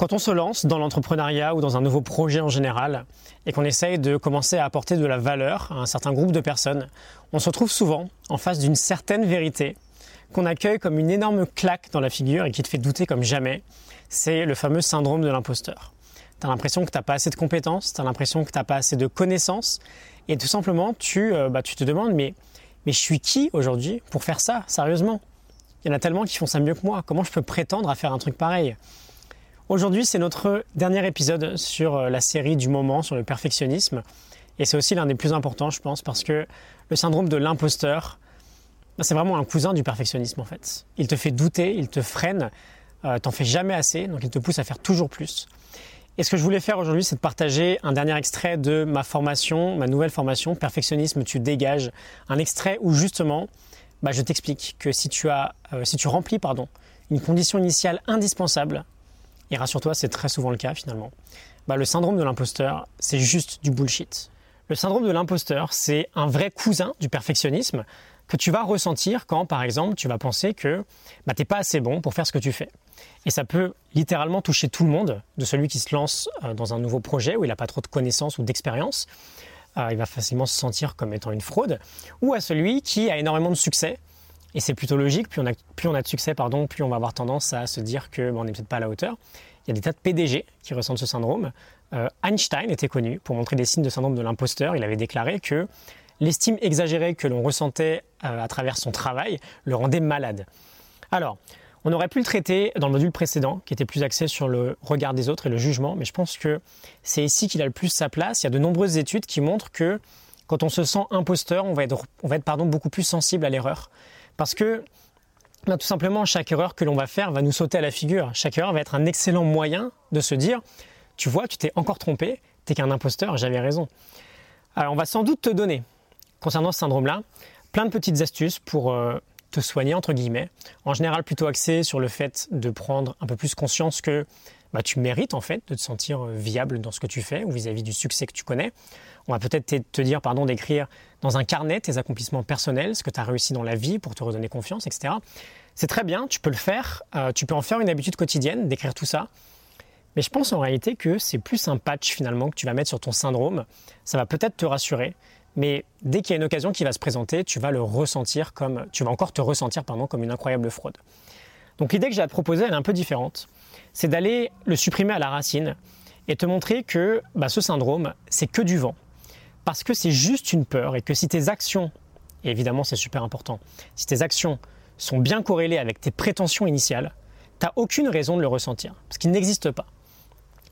Quand on se lance dans l'entrepreneuriat ou dans un nouveau projet en général et qu'on essaye de commencer à apporter de la valeur à un certain groupe de personnes, on se retrouve souvent en face d'une certaine vérité qu'on accueille comme une énorme claque dans la figure et qui te fait douter comme jamais. C'est le fameux syndrome de l'imposteur. Tu as l'impression que tu n'as pas assez de compétences, tu as l'impression que tu n'as pas assez de connaissances et tout simplement tu, euh, bah, tu te demandes mais, mais je suis qui aujourd'hui pour faire ça, sérieusement? Il y en a tellement qui font ça mieux que moi, comment je peux prétendre à faire un truc pareil? Aujourd'hui, c'est notre dernier épisode sur euh, la série du moment, sur le perfectionnisme. Et c'est aussi l'un des plus importants, je pense, parce que le syndrome de l'imposteur, ben, c'est vraiment un cousin du perfectionnisme en fait. Il te fait douter, il te freine, euh, t'en fais jamais assez, donc il te pousse à faire toujours plus. Et ce que je voulais faire aujourd'hui, c'est de partager un dernier extrait de ma formation, ma nouvelle formation, Perfectionnisme, tu dégages. Un extrait où justement, bah, je t'explique que si tu, as, euh, si tu remplis pardon, une condition initiale indispensable et rassure-toi, c'est très souvent le cas finalement, bah, le syndrome de l'imposteur, c'est juste du bullshit. Le syndrome de l'imposteur, c'est un vrai cousin du perfectionnisme que tu vas ressentir quand, par exemple, tu vas penser que bah, tu n'es pas assez bon pour faire ce que tu fais. Et ça peut littéralement toucher tout le monde, de celui qui se lance euh, dans un nouveau projet où il n'a pas trop de connaissances ou d'expérience. Euh, il va facilement se sentir comme étant une fraude. Ou à celui qui a énormément de succès. Et c'est plutôt logique, plus on, a, plus on a de succès, pardon, plus on va avoir tendance à se dire que on n'est peut-être pas à la hauteur. Il y a des tas de PDG qui ressentent ce syndrome. Euh, Einstein était connu pour montrer des signes de syndrome de l'imposteur. Il avait déclaré que l'estime exagérée que l'on ressentait euh, à travers son travail le rendait malade. Alors, on aurait pu le traiter dans le module précédent, qui était plus axé sur le regard des autres et le jugement, mais je pense que c'est ici qu'il a le plus sa place. Il y a de nombreuses études qui montrent que quand on se sent imposteur, on va être, on va être pardon, beaucoup plus sensible à l'erreur. Parce que tout simplement, chaque erreur que l'on va faire va nous sauter à la figure. Chaque erreur va être un excellent moyen de se dire, tu vois, tu t'es encore trompé, t'es qu'un imposteur, j'avais raison. Alors on va sans doute te donner, concernant ce syndrome-là, plein de petites astuces pour euh, te soigner, entre guillemets. En général, plutôt axé sur le fait de prendre un peu plus conscience que bah, tu mérites en fait de te sentir euh, viable dans ce que tu fais ou vis-à-vis du succès que tu connais. On va peut-être te dire pardon d'écrire dans un carnet tes accomplissements personnels, ce que tu as réussi dans la vie pour te redonner confiance, etc. C'est très bien, tu peux le faire, euh, tu peux en faire une habitude quotidienne d'écrire tout ça. Mais je pense en réalité que c'est plus un patch finalement que tu vas mettre sur ton syndrome. Ça va peut-être te rassurer, mais dès qu'il y a une occasion qui va se présenter, tu vas le ressentir comme, tu vas encore te ressentir pardon, comme une incroyable fraude. Donc l'idée que j'ai à te proposer, elle est un peu différente. C'est d'aller le supprimer à la racine et te montrer que bah, ce syndrome, c'est que du vent. Parce que c'est juste une peur et que si tes actions, et évidemment c'est super important, si tes actions sont bien corrélées avec tes prétentions initiales, tu n'as aucune raison de le ressentir, parce qu'il n'existe pas.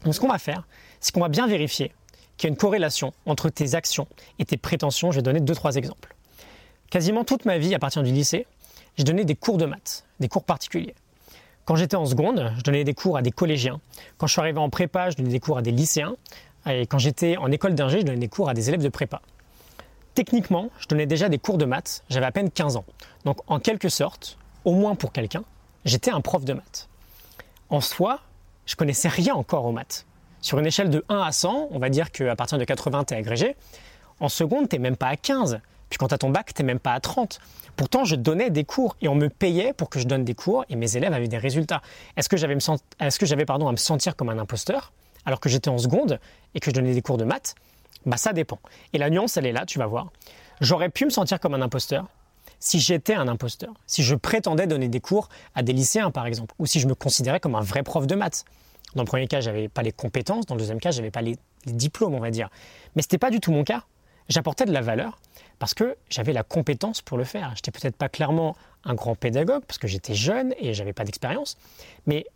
Donc ce qu'on va faire, c'est qu'on va bien vérifier qu'il y a une corrélation entre tes actions et tes prétentions. Je vais donner deux, trois exemples. Quasiment toute ma vie, à partir du lycée, j'ai donné des cours de maths, des cours particuliers. Quand j'étais en seconde, je donnais des cours à des collégiens. Quand je suis arrivé en prépa, je donnais des cours à des lycéens. Et quand j'étais en école d'ingé, je donnais des cours à des élèves de prépa. Techniquement, je donnais déjà des cours de maths, j'avais à peine 15 ans. Donc en quelque sorte, au moins pour quelqu'un, j'étais un prof de maths. En soi, je connaissais rien encore aux maths. Sur une échelle de 1 à 100, on va dire qu'à partir de 80, tu es agrégé. En seconde, tu n'es même pas à 15. Puis quand tu as ton bac, tu même pas à 30. Pourtant, je donnais des cours et on me payait pour que je donne des cours et mes élèves avaient des résultats. Est-ce que j'avais, Est-ce que j'avais pardon, à me sentir comme un imposteur alors que j'étais en seconde et que je donnais des cours de maths? Bah ça dépend. Et la nuance, elle est là, tu vas voir. J'aurais pu me sentir comme un imposteur si j'étais un imposteur, si je prétendais donner des cours à des lycéens par exemple, ou si je me considérais comme un vrai prof de maths. Dans le premier cas, j'avais pas les compétences, dans le deuxième cas, j'avais pas les, diplômes, on va dire. Mais c'était pas du tout mon cas. J'apportais de la valeur parce que j'avais la compétence pour le faire. J'étais peut-être pas clairement un grand pédagogue parce que j'étais jeune et j'avais pas d'expérience, mais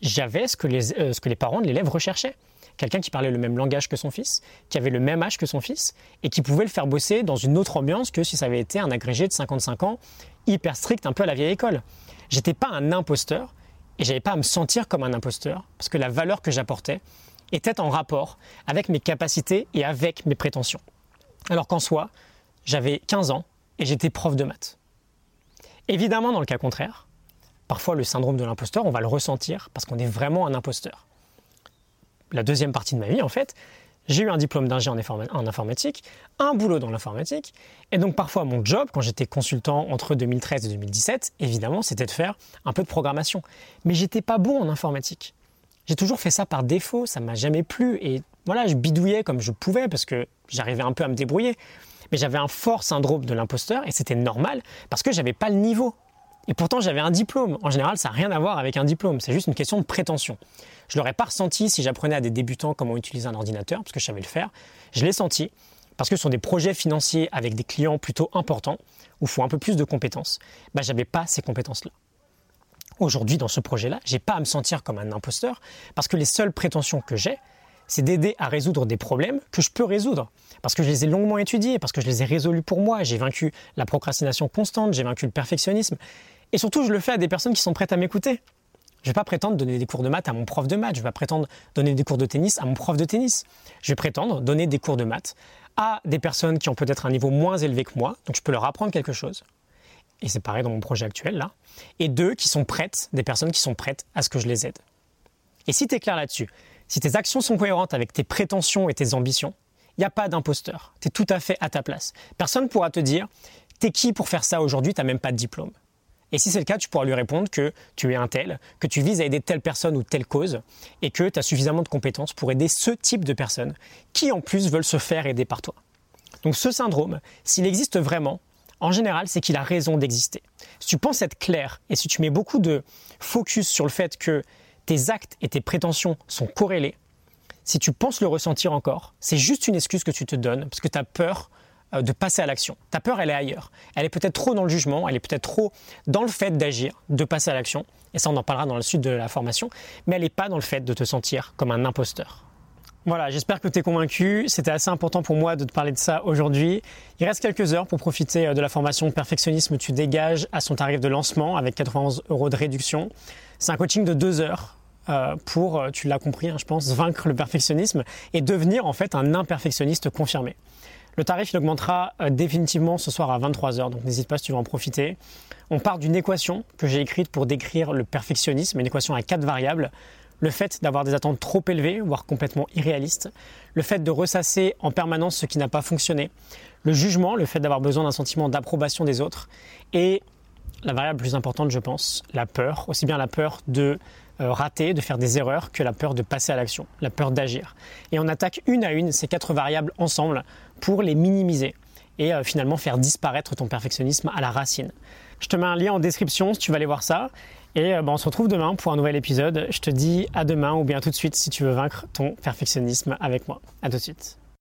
j'avais ce, que les, euh, ce que les parents de l'élève recherchaient. Quelqu'un qui parlait le même langage que son fils, qui avait le même âge que son fils et qui pouvait le faire bosser dans une autre ambiance que si ça avait été un agrégé de 55 ans, hyper strict, un peu à la vieille école. J'étais pas un imposteur, et j'avais pas à me sentir comme un imposteur parce que la valeur que j'apportais était en rapport avec mes capacités et avec mes prétentions. Alors qu'en soi, j'avais 15 ans et j'étais prof de maths. Évidemment, dans le cas contraire, parfois le syndrome de l'imposteur, on va le ressentir parce qu'on est vraiment un imposteur. La deuxième partie de ma vie, en fait, j'ai eu un diplôme d'ingé en, informatique, un boulot dans l'informatique, et donc parfois mon job, quand j'étais consultant entre 2013 et 2017, évidemment, c'était de faire un peu de programmation. Mais j'étais pas bon en informatique. J'ai toujours fait ça par défaut, ça m'a jamais plu et voilà, je bidouillais comme je pouvais parce que j'arrivais un peu à me débrouiller. Mais j'avais un fort syndrome de l'imposteur et c'était normal parce que j'avais pas le niveau. Et pourtant, j'avais un diplôme. En général, ça n'a rien à voir avec un diplôme. C'est juste une question de prétention. Je l'aurais pas ressenti si j'apprenais à des débutants comment utiliser un ordinateur, parce que je savais le faire. Je l'ai senti parce que sont des projets financiers avec des clients plutôt importants, où il faut un peu plus de compétences. Bah, j'avais pas ces compétences-là. Aujourd'hui, dans ce projet-là, j'ai pas à me sentir comme un imposteur, parce que les seules prétentions que j'ai, c'est d'aider à résoudre des problèmes que je peux résoudre. Parce que je les ai longuement étudiés, parce que je les ai résolus pour moi, j'ai vaincu la procrastination constante, j'ai vaincu le perfectionnisme. Et surtout, je le fais à des personnes qui sont prêtes à m'écouter. Je ne vais pas prétendre donner des cours de maths à mon prof de maths, je vais pas prétendre donner des cours de tennis à mon prof de tennis. Je vais prétendre donner des cours de maths à des personnes qui ont peut-être un niveau moins élevé que moi, donc je peux leur apprendre quelque chose. Et c'est pareil dans mon projet actuel là. Et deux qui sont prêtes, des personnes qui sont prêtes à ce que je les aide. Et si tu es clair là-dessus, si tes actions sont cohérentes avec tes prétentions et tes ambitions, il n'y a pas d'imposteur. Tu es tout à fait à ta place. Personne ne pourra te dire, t'es qui pour faire ça aujourd'hui, tu n'as même pas de diplôme. Et si c'est le cas, tu pourras lui répondre que tu es un tel, que tu vises à aider telle personne ou telle cause, et que tu as suffisamment de compétences pour aider ce type de personnes qui en plus veulent se faire aider par toi. Donc ce syndrome, s'il existe vraiment, en général, c'est qu'il a raison d'exister. Si tu penses être clair et si tu mets beaucoup de focus sur le fait que tes actes et tes prétentions sont corrélés, si tu penses le ressentir encore, c'est juste une excuse que tu te donnes parce que tu as peur euh, de passer à l'action. Ta peur, elle est ailleurs. Elle est peut-être trop dans le jugement, elle est peut-être trop dans le fait d'agir, de passer à l'action. Et ça, on en parlera dans la suite de la formation. Mais elle n'est pas dans le fait de te sentir comme un imposteur. Voilà, j'espère que tu es convaincu. C'était assez important pour moi de te parler de ça aujourd'hui. Il reste quelques heures pour profiter euh, de la formation Perfectionnisme. Tu dégages à son tarif de lancement avec 91 euros de réduction. C'est un coaching de deux heures euh, pour, tu l'as compris, hein, je pense, vaincre le perfectionnisme et devenir en fait un imperfectionniste confirmé. Le tarif il augmentera euh, définitivement ce soir à 23h, donc n'hésite pas si tu veux en profiter. On part d'une équation que j'ai écrite pour décrire le perfectionnisme, une équation à quatre variables. Le fait d'avoir des attentes trop élevées, voire complètement irréalistes. Le fait de ressasser en permanence ce qui n'a pas fonctionné. Le jugement, le fait d'avoir besoin d'un sentiment d'approbation des autres. Et la variable plus importante, je pense, la peur, aussi bien la peur de euh, rater, de faire des erreurs, que la peur de passer à l'action, la peur d'agir. Et on attaque une à une ces quatre variables ensemble pour les minimiser et euh, finalement faire disparaître ton perfectionnisme à la racine. Je te mets un lien en description si tu vas aller voir ça. Et euh, ben, on se retrouve demain pour un nouvel épisode. Je te dis à demain ou bien tout de suite si tu veux vaincre ton perfectionnisme avec moi. À tout de suite.